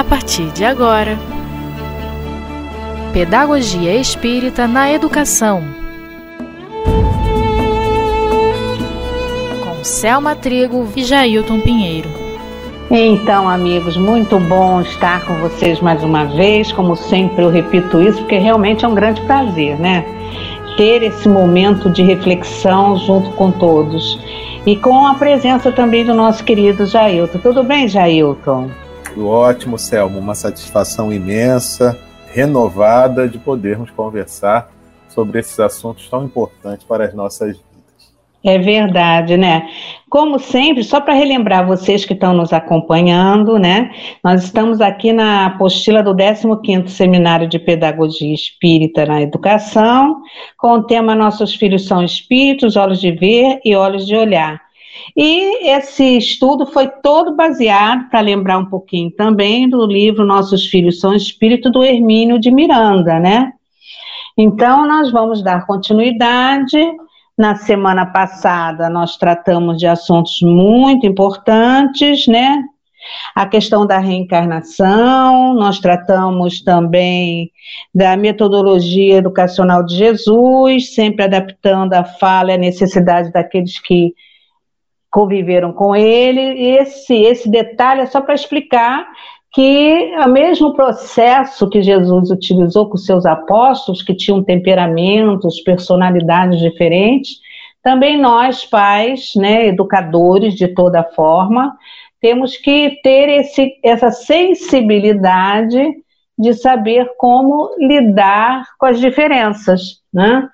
a partir de agora. Pedagogia Espírita na Educação. Com Selma Trigo e Jailton Pinheiro. Então, amigos, muito bom estar com vocês mais uma vez. Como sempre, eu repito isso, porque realmente é um grande prazer, né? Ter esse momento de reflexão junto com todos. E com a presença também do nosso querido Jailton. Tudo bem, Jailton? Ótimo, Selma. Uma satisfação imensa, renovada de podermos conversar sobre esses assuntos tão importantes para as nossas vidas. É verdade, né? Como sempre, só para relembrar vocês que estão nos acompanhando, né? Nós estamos aqui na apostila do 15º Seminário de Pedagogia Espírita na Educação, com o tema Nossos Filhos são Espíritos, Olhos de Ver e Olhos de Olhar. E esse estudo foi todo baseado, para lembrar um pouquinho também, do livro Nossos Filhos são Espírito, do Hermínio de Miranda, né? Então, nós vamos dar continuidade na semana passada, nós tratamos de assuntos muito importantes, né? A questão da reencarnação, nós tratamos também da metodologia educacional de Jesus, sempre adaptando a fala e a necessidade daqueles que conviveram com ele. E esse, esse detalhe é só para explicar que o mesmo processo que Jesus utilizou com seus apóstolos, que tinham temperamentos, personalidades diferentes, também nós, pais, né, educadores de toda forma, temos que ter esse, essa sensibilidade de saber como lidar com as diferenças, né?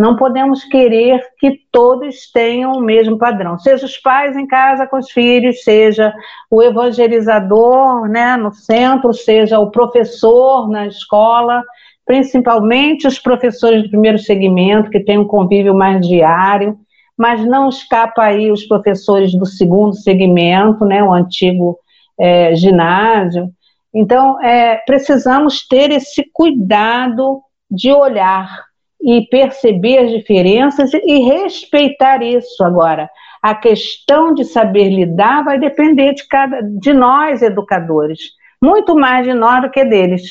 Não podemos querer que todos tenham o mesmo padrão, seja os pais em casa com os filhos, seja o evangelizador né, no centro, seja o professor na escola, principalmente os professores do primeiro segmento, que têm um convívio mais diário, mas não escapa aí os professores do segundo segmento, né, o antigo é, ginásio. Então, é, precisamos ter esse cuidado de olhar e perceber as diferenças e respeitar isso. Agora, a questão de saber lidar vai depender de cada de nós educadores, muito mais de nós do que deles.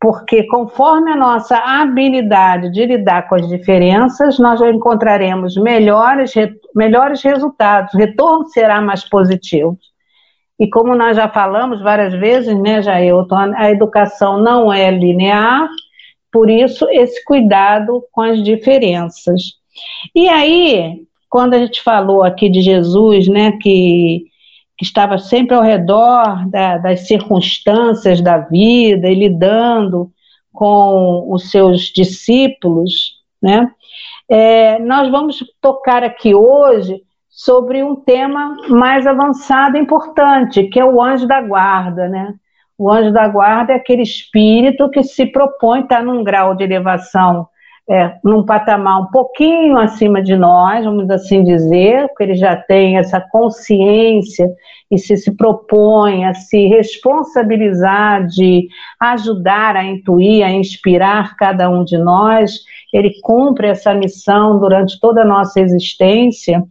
Porque conforme a nossa habilidade de lidar com as diferenças, nós encontraremos melhores, melhores resultados, o retorno será mais positivo. E como nós já falamos várias vezes, né, Jailton, a educação não é linear, por isso, esse cuidado com as diferenças. E aí, quando a gente falou aqui de Jesus, né, que, que estava sempre ao redor da, das circunstâncias da vida e lidando com os seus discípulos, né, é, nós vamos tocar aqui hoje sobre um tema mais avançado e importante, que é o anjo da guarda, né? O anjo da guarda é aquele espírito que se propõe estar num grau de elevação, é, num patamar um pouquinho acima de nós, vamos assim dizer, porque ele já tem essa consciência e se se propõe a se responsabilizar de ajudar a intuir, a inspirar cada um de nós, ele cumpre essa missão durante toda a nossa existência.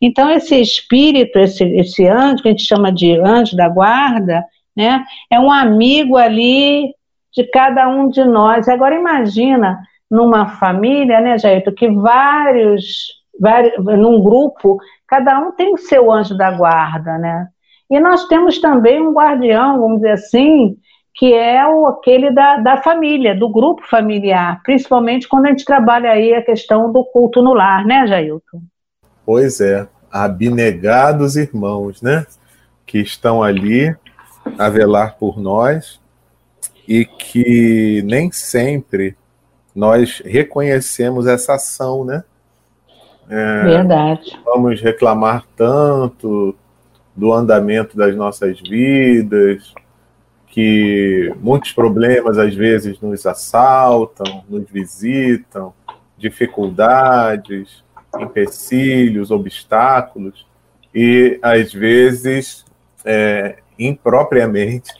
Então, esse espírito, esse, esse anjo, que a gente chama de anjo da guarda, né? É um amigo ali de cada um de nós. Agora imagina numa família, né, Jair, que vários, vários, num grupo, cada um tem o seu anjo da guarda, né? E nós temos também um guardião, vamos dizer assim, que é o, aquele da, da família, do grupo familiar, principalmente quando a gente trabalha aí a questão do culto no lar, né, Jailton? Pois é, abnegados irmãos, né? Que estão ali a velar por nós e que nem sempre nós reconhecemos essa ação, né? É, Verdade. Vamos reclamar tanto do andamento das nossas vidas, que muitos problemas às vezes nos assaltam, nos visitam, dificuldades, empecilhos, obstáculos, e às vezes é, impropriamente,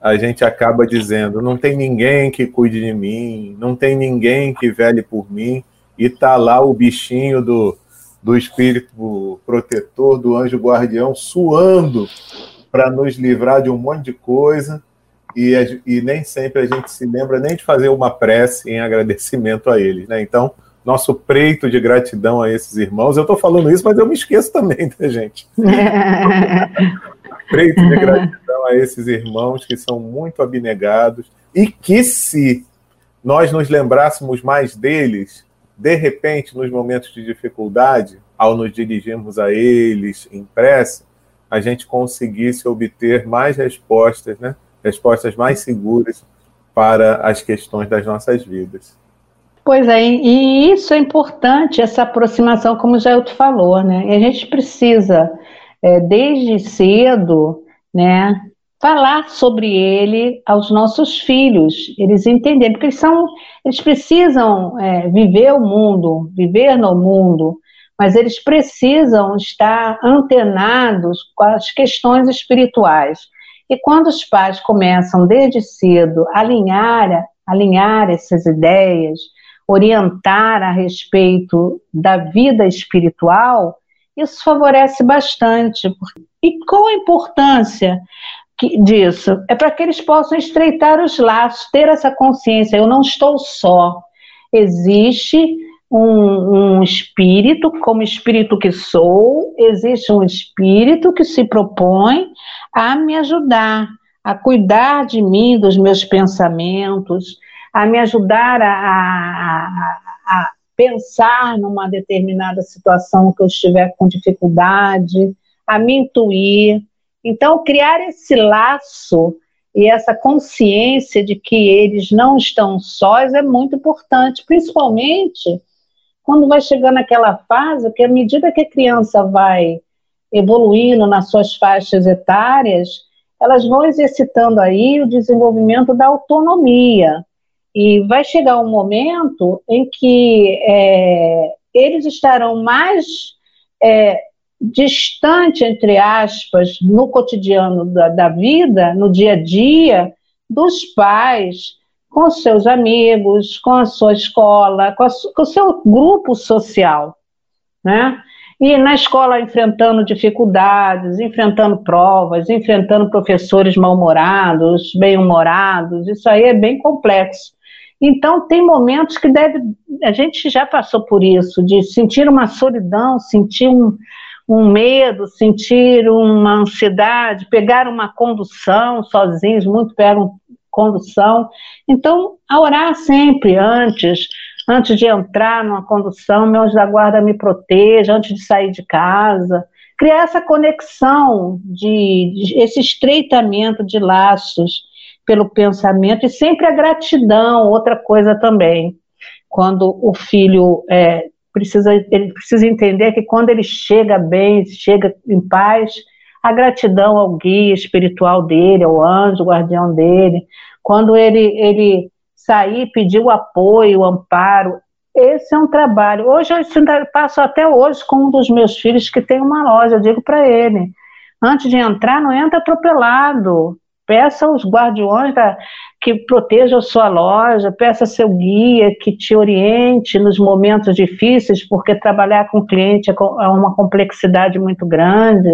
a gente acaba dizendo: não tem ninguém que cuide de mim, não tem ninguém que vele por mim, e tá lá o bichinho do, do espírito protetor, do anjo guardião, suando para nos livrar de um monte de coisa, e, e, nem sempre a gente se lembra nem de fazer uma prece em agradecimento a eles, né? Então, nosso preito de gratidão a esses irmãos. Eu estou falando isso, mas eu me esqueço também, tá, gente? preito de gratidão a esses irmãos que são muito abnegados e que, se nós nos lembrássemos mais deles, de repente, nos momentos de dificuldade, ao nos dirigirmos a eles em prece, a gente conseguisse obter mais respostas, né? respostas mais seguras para as questões das nossas vidas. Pois é, e isso é importante, essa aproximação, como o Jailton falou, né? E a gente precisa, é, desde cedo, né, falar sobre ele aos nossos filhos, eles entenderem, porque eles, são, eles precisam é, viver o mundo, viver no mundo, mas eles precisam estar antenados com as questões espirituais. E quando os pais começam desde cedo a alinhar, alinhar essas ideias, orientar a respeito da vida espiritual, isso favorece bastante. E qual a importância disso? É para que eles possam estreitar os laços, ter essa consciência: eu não estou só. Existe um, um, espírito, como espírito que sou, existe um espírito que se propõe a me ajudar, a cuidar de mim, dos meus pensamentos, a me ajudar a, a, a pensar numa determinada situação que eu estiver com dificuldade, a me intuir. Então, criar esse laço e essa consciência de que eles não estão sós é muito importante, principalmente quando vai chegando aquela fase que, à medida que a criança vai evoluindo nas suas faixas etárias, elas vão exercitando aí o desenvolvimento da autonomia. E vai chegar um momento em que é, eles estarão mais é, distante, entre aspas, no cotidiano da, da, vida, no dia a dia, dos pais, com seus amigos, com a sua escola, com, a, com o seu grupo social, né? E na escola enfrentando dificuldades, enfrentando provas, enfrentando professores mal-humorados, bem-humorados, isso aí é bem complexo. Então, tem momentos que deve. A gente já passou por isso, de sentir uma solidão, sentir um, um medo, sentir uma ansiedade, pegar uma condução sozinhos, muito pegam condução. Então, a orar sempre antes, antes de entrar numa condução, meu anjo da guarda me proteja, antes de sair de casa. Criar essa conexão, de, de esse estreitamento de laços pelo pensamento e sempre a gratidão, outra coisa também. Quando o filho é, precisa, ele precisa entender que quando ele chega bem, chega em paz, a gratidão ao guia espiritual dele, ao anjo guardião dele, quando ele, ele sair, pedir o apoio, o amparo, esse é um trabalho. Hoje eu passo até hoje com um dos meus filhos que tem uma loja, eu digo para ele, antes de entrar, não entra atropelado, Peça aos guardiões da, que protejam a sua loja, peça seu guia que te oriente nos momentos difíceis, porque trabalhar com cliente é, é uma complexidade muito grande.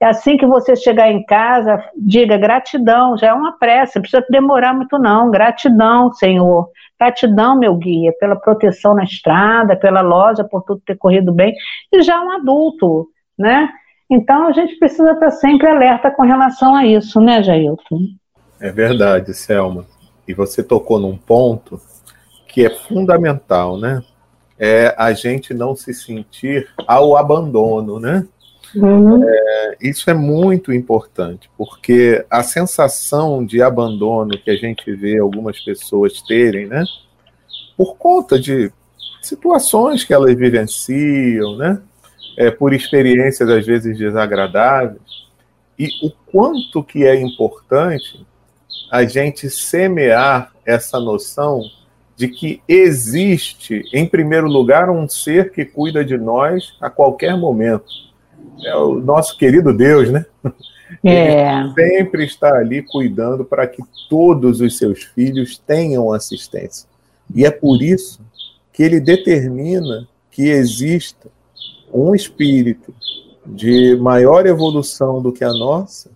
É assim que você chegar em casa, diga gratidão, já é uma pressa, não precisa demorar muito não, gratidão, Senhor, gratidão, meu guia, pela proteção na estrada, pela loja, por tudo ter corrido bem, e já um adulto, né? Então a gente precisa estar sempre alerta com relação a isso, né, Jailton? É verdade, Selma. E você tocou num ponto que é fundamental, né? É a gente não se sentir ao abandono, né? Uhum. É, isso é muito importante, porque a sensação de abandono que a gente vê algumas pessoas terem, né? Por conta de situações que elas vivenciam, né? É, por experiências às vezes desagradáveis, e o quanto que é importante a gente semear essa noção de que existe, em primeiro lugar, um ser que cuida de nós a qualquer momento. É o nosso querido Deus, né? É. Ele sempre está ali cuidando para que todos os seus filhos tenham assistência. E é por isso que ele determina que exista um espírito de maior evolução do que a nossa,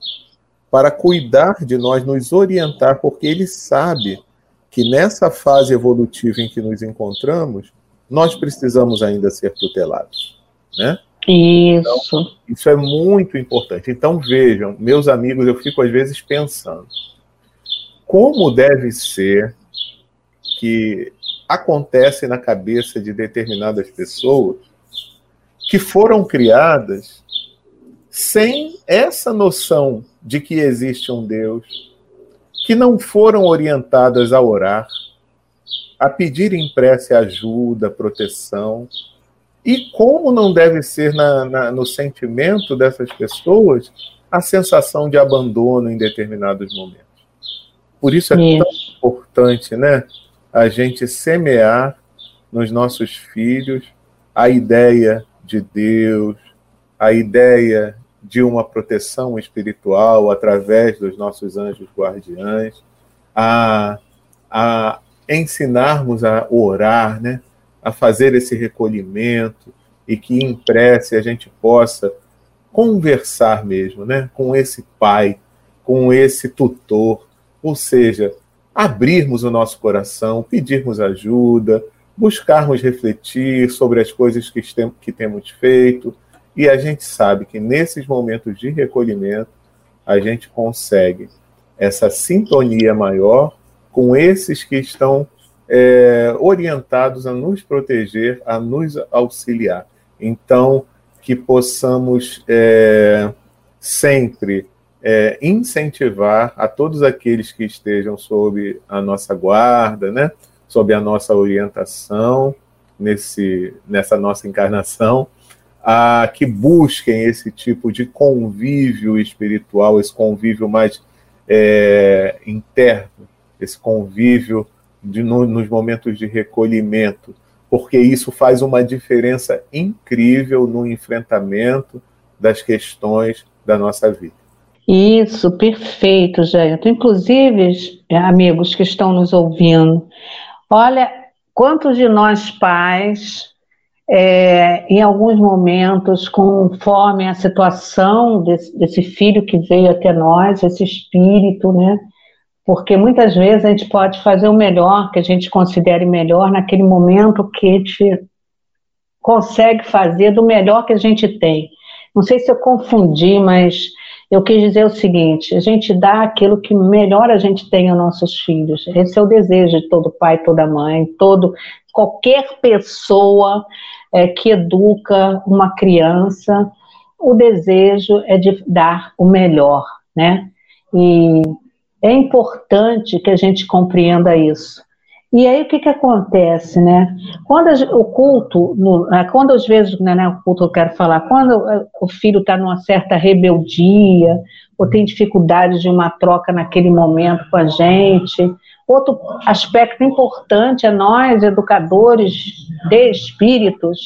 para cuidar de nós, nos orientar, porque ele sabe que nessa fase evolutiva em que nos encontramos, nós precisamos ainda ser tutelados, né? Isso. Então, isso é muito importante. Então vejam, meus amigos, eu fico às vezes pensando como deve ser que acontece na cabeça de determinadas pessoas que foram criadas sem essa noção de que existe um Deus, que não foram orientadas a orar, a pedir em prece ajuda, proteção. E como não deve ser na, na, no sentimento dessas pessoas a sensação de abandono em determinados momentos. Por isso é tão importante, né? A gente semear nos nossos filhos a ideia de Deus, a ideia de uma proteção espiritual através dos nossos anjos guardiães, a, a ensinarmos a orar, né? a fazer esse recolhimento e que em prece a gente possa conversar mesmo né? com esse pai, com esse tutor, ou seja, abrirmos o nosso coração, pedirmos ajuda, buscarmos refletir sobre as coisas que, que temos feito, e a gente sabe que nesses momentos de recolhimento, a gente consegue essa sintonia maior com esses que estão é, orientados a nos proteger, a nos auxiliar. Então, que possamos é, sempre é, incentivar a todos aqueles que estejam sob a nossa guarda, né, sob a nossa orientação nesse, nessa nossa encarnação, a que busquem esse tipo de convívio espiritual, esse convívio mais é, interno, esse convívio de, no, nos momentos de recolhimento, porque isso faz uma diferença incrível no enfrentamento das questões da nossa vida. Isso, perfeito, Jair. Inclusive, amigos que estão nos ouvindo, olha quantos de nós pais, é, em alguns momentos, conforme a situação desse, desse filho que veio até nós, esse espírito, né? Porque muitas vezes a gente pode fazer o melhor, que a gente considere melhor, naquele momento que a gente consegue fazer do melhor que a gente tem. Não sei se eu confundi, mas eu quis dizer o seguinte: a gente dá aquilo que melhor a gente tem aos nossos filhos. Esse é o desejo de todo pai, toda mãe, todo qualquer pessoa é, que educa uma criança. O desejo é de dar o melhor, né? E é importante que a gente compreenda isso. E aí o que, que acontece, né? Quando o culto, no, ah, quando às vezes, né, né, o culto eu quero falar, quando ah, o filho está numa certa rebeldia, ou tem dificuldade de uma troca naquele momento com a gente, outro aspecto importante é nós, educadores de espíritos,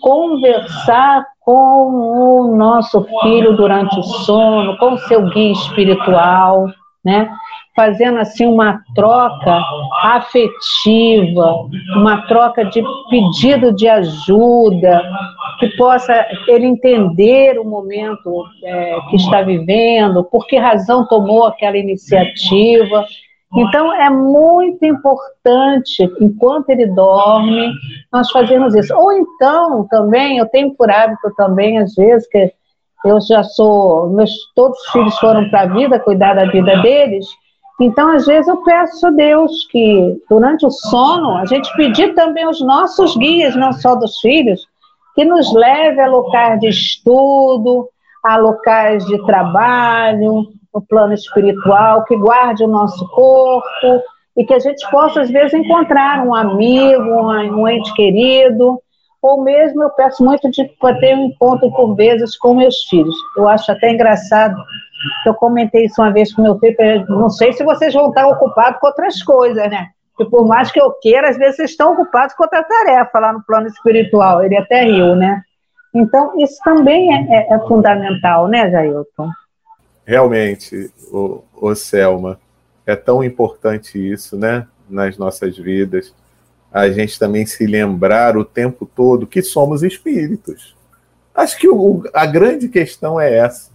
conversar com o nosso filho durante o sono, com o seu guia espiritual, né? Fazendo assim uma troca afetiva, uma troca de pedido de ajuda, que possa ele entender o momento é, que está vivendo, por que razão tomou aquela iniciativa. Então, é muito importante, enquanto ele dorme, nós fazemos isso. Ou então, também, eu tenho por hábito também, às vezes, que eu já sou, meus, todos os filhos foram para a vida, cuidar da vida deles, então, às vezes, eu peço a Deus que, durante o sono, a gente pedir também os nossos guias, não só dos filhos, que nos leve a locais de estudo, a locais de trabalho, no plano espiritual, que guarde o nosso corpo e que a gente possa, às vezes, encontrar um amigo, um ente querido, ou mesmo eu peço muito de ter um encontro por vezes com meus filhos. Eu acho até engraçado eu comentei isso uma vez com meu filho, não sei se vocês vão estar ocupados com outras coisas, né? Porque por mais que eu queira, às vezes vocês estão ocupados com outra tarefa lá no plano espiritual. Ele até riu, né? Então, isso também é, é, é fundamental, né, Jailton? Realmente, o, o Selma, é tão importante isso, né, nas nossas vidas. A gente também se lembrar o tempo todo que somos espíritos. Acho que o, a grande questão é essa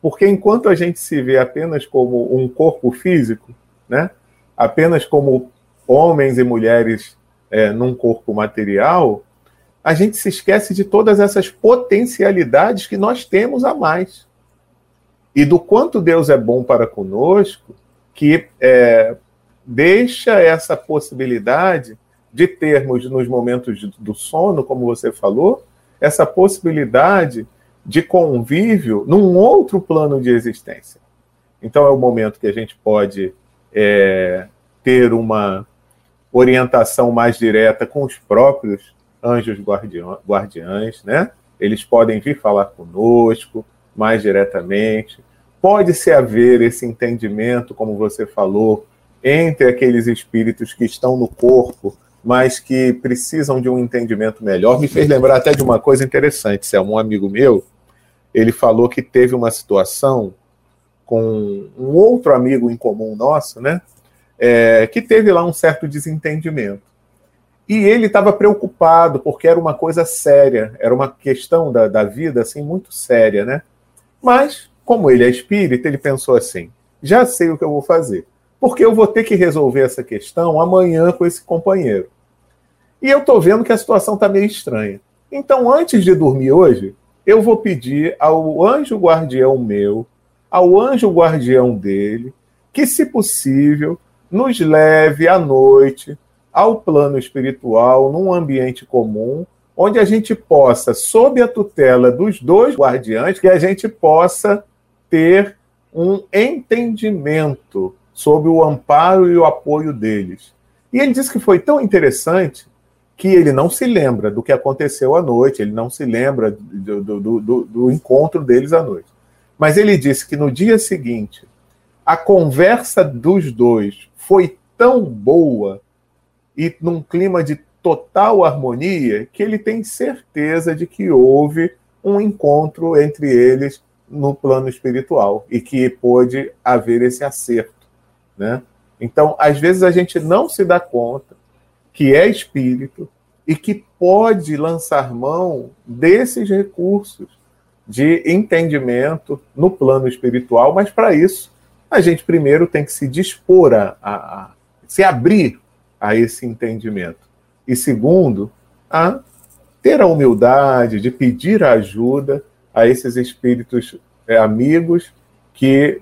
Porque enquanto a gente se vê apenas como um corpo físico, né? apenas como homens e mulheres é, num corpo material, a gente se esquece de todas essas potencialidades que nós temos a mais. E do quanto Deus é bom para conosco, que é, deixa essa possibilidade de termos nos momentos do sono, como você falou, essa possibilidade de convívio num outro plano de existência. Então é o momento que a gente pode é, ter uma orientação mais direta com os próprios anjos guardiães, né? Eles podem vir falar conosco mais diretamente. Pode-se haver esse entendimento, como você falou, entre aqueles espíritos que estão no corpo, mas que precisam de um entendimento melhor. Me fez lembrar até de uma coisa interessante, Se é um amigo meu, ele falou que teve uma situação com um outro amigo em comum nosso, né? É, que teve lá um certo desentendimento. E ele estava preocupado, porque era uma coisa séria, era uma questão da, da vida, assim, muito séria, né? Mas, como ele é espírita, ele pensou assim: já sei o que eu vou fazer, porque eu vou ter que resolver essa questão amanhã com esse companheiro. E eu estou vendo que a situação está meio estranha. Então, antes de dormir hoje, eu vou pedir ao anjo guardião meu, ao anjo guardião dele, que, se possível, nos leve à noite ao plano espiritual, num ambiente comum, onde a gente possa, sob a tutela dos dois guardiães, que a gente possa ter um entendimento sob o amparo e o apoio deles. E ele disse que foi tão interessante que ele não se lembra do que aconteceu à noite, ele não se lembra do, do, do, do encontro deles à noite. Mas ele disse que no dia seguinte, a conversa dos dois foi tão boa e num clima de total harmonia que ele tem certeza de que houve um encontro entre eles no plano espiritual e que pôde haver esse acerto, né? Então, às vezes a gente não se dá conta que é espírito e que pode lançar mão desses recursos de entendimento no plano espiritual, mas para isso a gente primeiro tem que se dispor a, a, a se abrir a esse entendimento. E segundo, a ter a humildade de pedir ajuda a esses espíritos é, amigos que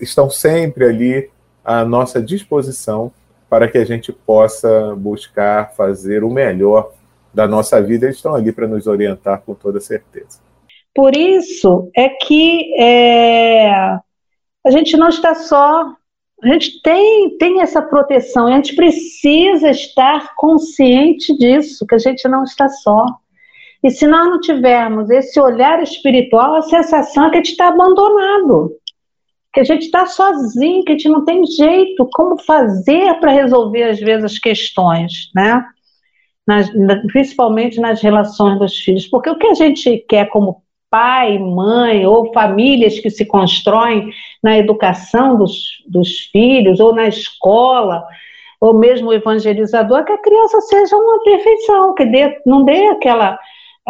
estão sempre ali à nossa disposição para que a gente possa buscar fazer o melhor da nossa vida. Eles estão ali para nos orientar com toda certeza. Por isso é que é, a gente não está só a gente tem, tem essa proteção e a gente precisa estar consciente disso, que a gente não está só. E se nós não tivermos esse olhar espiritual, a sensação é que a gente está abandonado, que a gente está sozinho, que a gente não tem jeito, como fazer para resolver, às vezes, as questões, né? Nas, principalmente nas relações dos filhos. Porque o que a gente quer como pai, mãe ou famílias que se constroem na educação dos, dos filhos ou na escola, ou mesmo o evangelizador, que a criança seja uma perfeição, que dê, não dê aquela,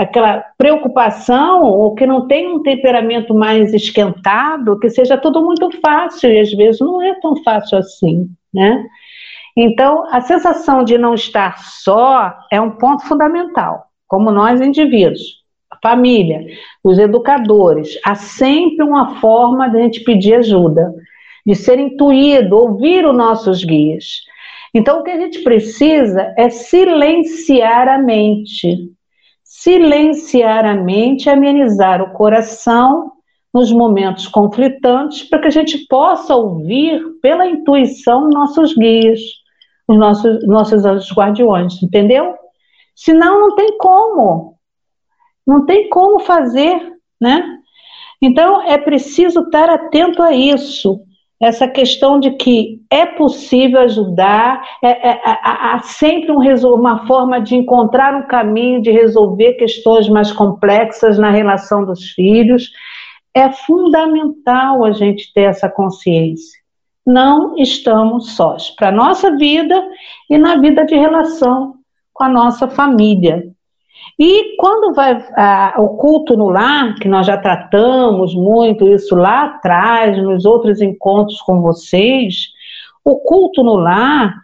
aquela preocupação, ou que não tenha um temperamento mais esquentado, que seja tudo muito fácil, e às vezes não é tão fácil assim, né? Então, a sensação de não estar só é um ponto fundamental, como nós indivíduos família, os educadores, há sempre uma forma de a gente pedir ajuda, de ser intuído, ouvir os nossos guias. Então, o que a gente precisa é silenciar a mente. Silenciar a mente, amenizar o coração nos momentos conflitantes, para que a gente possa ouvir pela intuição nossos guias, os nossos, nossos guardiões, entendeu? Senão não tem como. Não tem como fazer, né? Então é preciso estar atento a isso, essa questão de que é possível ajudar, é, é, há sempre um, uma forma de encontrar um caminho de resolver questões mais complexas na relação dos filhos. É fundamental a gente ter essa consciência. Não estamos sós para a nossa vida e na vida de relação com a nossa família. E quando vai a, o culto no lar, que nós já tratamos muito isso lá atrás, nos outros encontros com vocês, o culto no lar,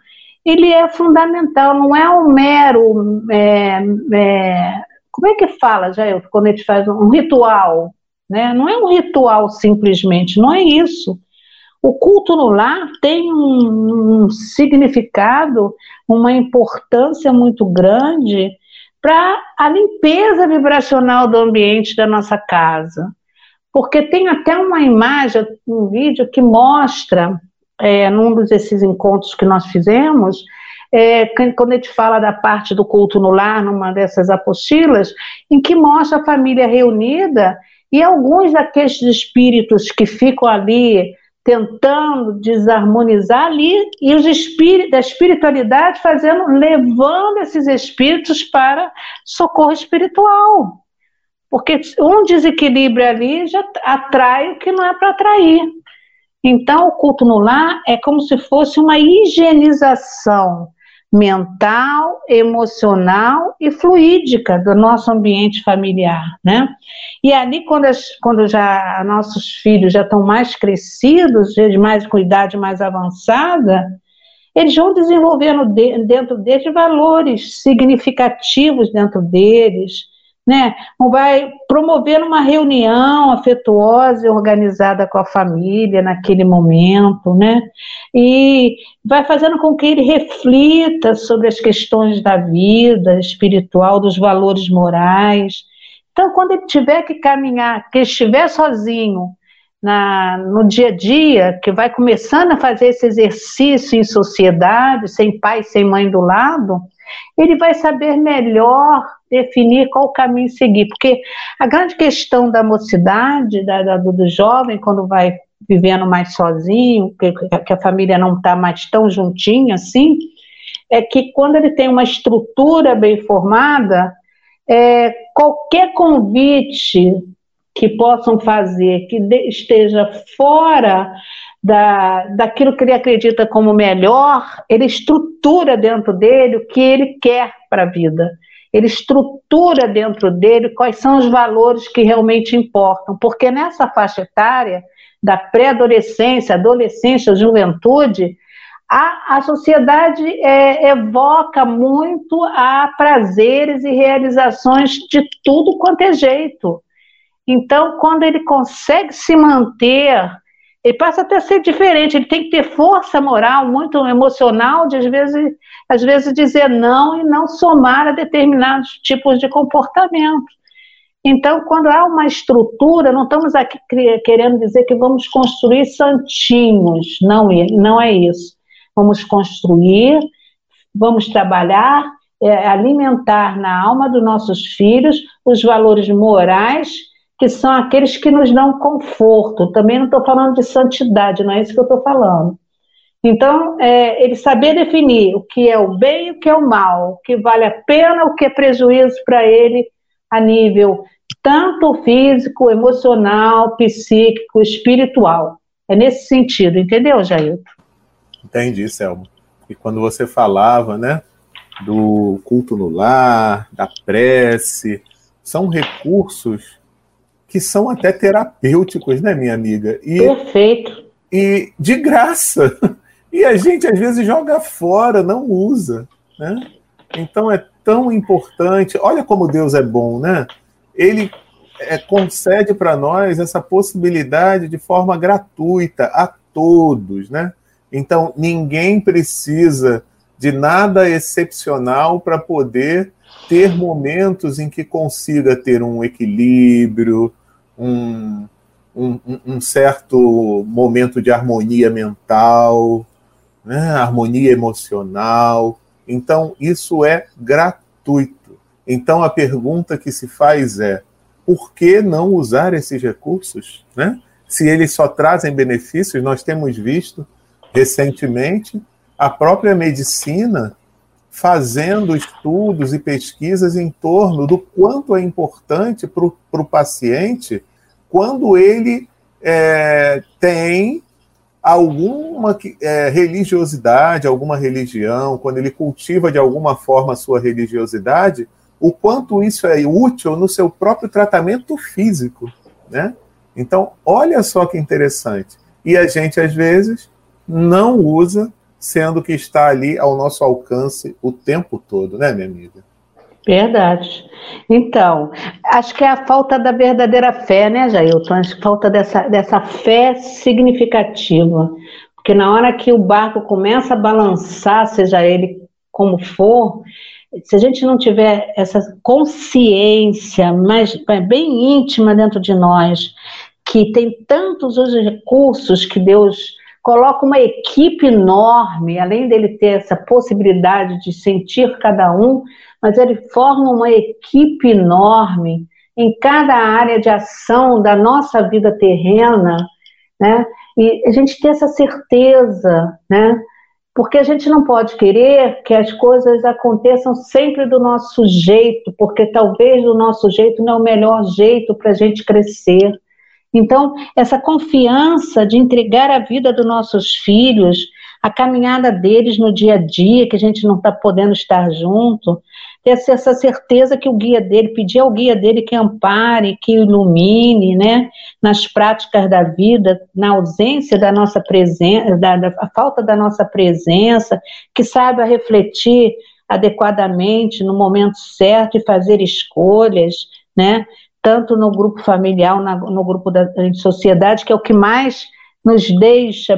ele é fundamental, não é um mero. É, é, como é que fala, Jair, quando a gente faz um ritual? Né? Não é um ritual simplesmente, não é isso. O culto no lar tem um, um significado, uma importância muito grande para a limpeza vibracional do ambiente da nossa casa. Porque tem até uma imagem, um vídeo que mostra, é, num desses encontros que nós fizemos, é, quando a gente fala da parte do culto no lar, numa dessas apostilas, em que mostra a família reunida e alguns daqueles espíritos que ficam ali tentando desarmonizar ali e os espíritos da espiritualidade fazendo levando esses espíritos para socorro espiritual. Porque um desequilíbrio ali já atrai o que não é para atrair. Então, o culto no lar é como se fosse uma higienização mental, emocional e fluídica do nosso ambiente familiar, né? E ali, quando, as, quando já nossos filhos já estão mais crescidos, de mais com idade mais avançada, eles vão desenvolvendo de, dentro deles valores significativos dentro deles, né? Vai promovendo uma reunião afetuosa e organizada com a família naquele momento, né? E vai fazendo com que ele reflita sobre as questões da vida espiritual, dos valores morais. Então, quando ele tiver que caminhar, que estiver sozinho na, no dia a dia, que vai começando a fazer esse exercício em sociedade, sem pai, sem mãe do lado, ele vai saber melhor definir qual caminho seguir, porque a grande questão da mocidade, da, da, do jovem, quando vai vivendo mais sozinho, que, que a família não está mais tão juntinha assim, é que quando ele tem uma estrutura bem formada, é, qualquer convite que possam fazer que de, esteja fora da, daquilo que ele acredita como melhor, ele estrutura dentro dele o que ele quer para a vida. Ele estrutura dentro dele quais são os valores que realmente importam, porque nessa faixa etária, da pré-adolescência, adolescência, juventude, a, a sociedade é, evoca muito a prazeres e realizações de tudo quanto é jeito. Então, quando ele consegue se manter ele passa até a ser diferente, ele tem que ter força moral, muito emocional, de às vezes, às vezes dizer não e não somar a determinados tipos de comportamento. Então, quando há uma estrutura, não estamos aqui querendo dizer que vamos construir santinhos, não, é, não é isso. Vamos construir, vamos trabalhar, é, alimentar na alma dos nossos filhos os valores morais que são aqueles que nos dão conforto. Também não estou falando de santidade, não é isso que eu estou falando. Então, é, ele saber definir o que é o bem e o que é o mal, o que vale a pena, o que é prejuízo para ele a nível tanto físico, emocional, psíquico, espiritual. É nesse sentido, entendeu, Jair? Entendi, Selma. E quando você falava, né, do culto no lar, da prece, são recursos que são até terapêuticos, né, minha amiga? E, Perfeito. E de graça. E a gente às vezes joga fora, não usa, né? Então é tão importante. Olha como Deus é bom, né? Ele é, concede para nós essa possibilidade de forma gratuita a todos, né? Então ninguém precisa de nada excepcional para poder ter momentos em que consiga ter um equilíbrio, um, um, um certo momento de harmonia mental, né? harmonia emocional. Então, isso é gratuito. Então, a pergunta que se faz é: por que não usar esses recursos? Né? Se eles só trazem benefícios, nós temos visto recentemente a própria medicina fazendo estudos e pesquisas em torno do quanto é importante para o paciente quando ele é, tem alguma é, religiosidade, alguma religião, quando ele cultiva de alguma forma a sua religiosidade, o quanto isso é útil no seu próprio tratamento físico, né? Então, olha só que interessante. E a gente, às vezes, não usa, sendo que está ali ao nosso alcance o tempo todo, né, minha amiga? Verdade. Então, acho que é a falta da verdadeira fé, né, Jailton? Acho que falta dessa, dessa fé significativa. Porque na hora que o barco começa a balançar, seja ele como for, se a gente não tiver essa consciência mais bem íntima dentro de nós, que tem tantos os recursos que Deus coloca uma equipe enorme, além dele ter essa possibilidade de sentir cada um, mas ele forma uma equipe enorme em cada área de ação da nossa vida terrena, né? E a gente ter essa certeza, né? Porque a gente não pode querer que as coisas aconteçam sempre do nosso jeito, porque talvez do nosso jeito não é o melhor jeito para a gente crescer. Então, essa confiança de entregar a vida dos nossos filhos, a caminhada deles no dia a dia, que a gente não está podendo estar junto, ter essa certeza que o guia dele, pedir ao guia dele que ampare, que ilumine, né, nas práticas da vida, na ausência da nossa presença, da, da a falta da nossa presença, que saiba refletir adequadamente no momento certo e fazer escolhas, né, tanto no grupo familiar, na, no grupo da sociedade, que é o que mais nos deixa,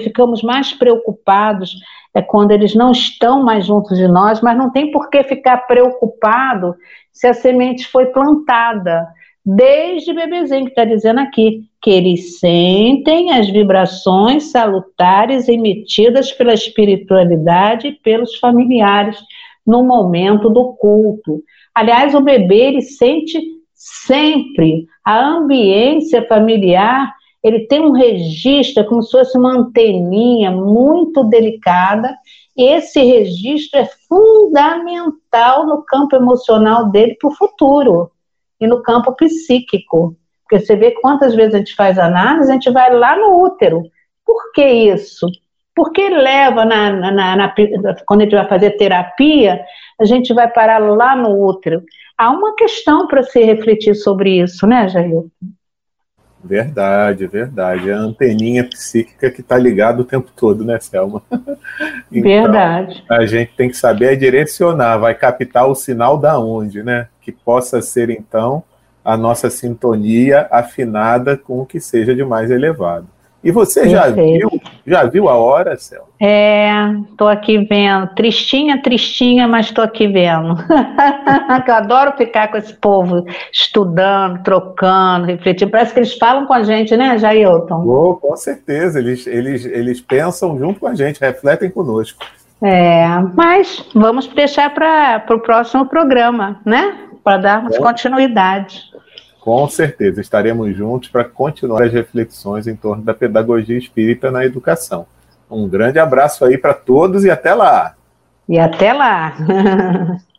ficamos mais preocupados é quando eles não estão mais juntos de nós, mas não tem por que ficar preocupado se a semente foi plantada. Desde bebezinho que está dizendo aqui, que eles sentem as vibrações salutares emitidas pela espiritualidade e pelos familiares no momento do culto. Aliás, o bebê ele sente sempre a ambiência familiar, ele tem um registro, é como se fosse uma anteninha muito delicada, e esse registro é fundamental no campo emocional dele para o futuro e no campo psíquico. Porque você vê quantas vezes a gente faz análise, a gente vai lá no útero. Por que isso? Porque leva na, na, na, na, quando a gente vai fazer terapia, a gente vai parar lá no útero. Há uma questão para se refletir sobre isso, né, Jair? Verdade, verdade. É a anteninha psíquica que está ligada o tempo todo, né, Selma? então, verdade. A gente tem que saber direcionar, vai captar o sinal da onde, né? Que possa ser, então, a nossa sintonia afinada com o que seja de mais elevado. E você já viu, já viu a hora, Céu? É, tô aqui vendo. Tristinha, tristinha, mas tô aqui vendo. eu adoro ficar com esse povo estudando, trocando, refletindo. Parece que eles falam com a gente, né, Jailton? Oh, com certeza. Eles, eles, eles pensam junto com a gente, refletem conosco. É, mas vamos deixar para o próximo programa, né? Para darmos é. continuidade. Com certeza, estaremos juntos para continuar as reflexões em torno da pedagogia espírita na educação. Um grande abraço aí para todos e até lá! E até lá!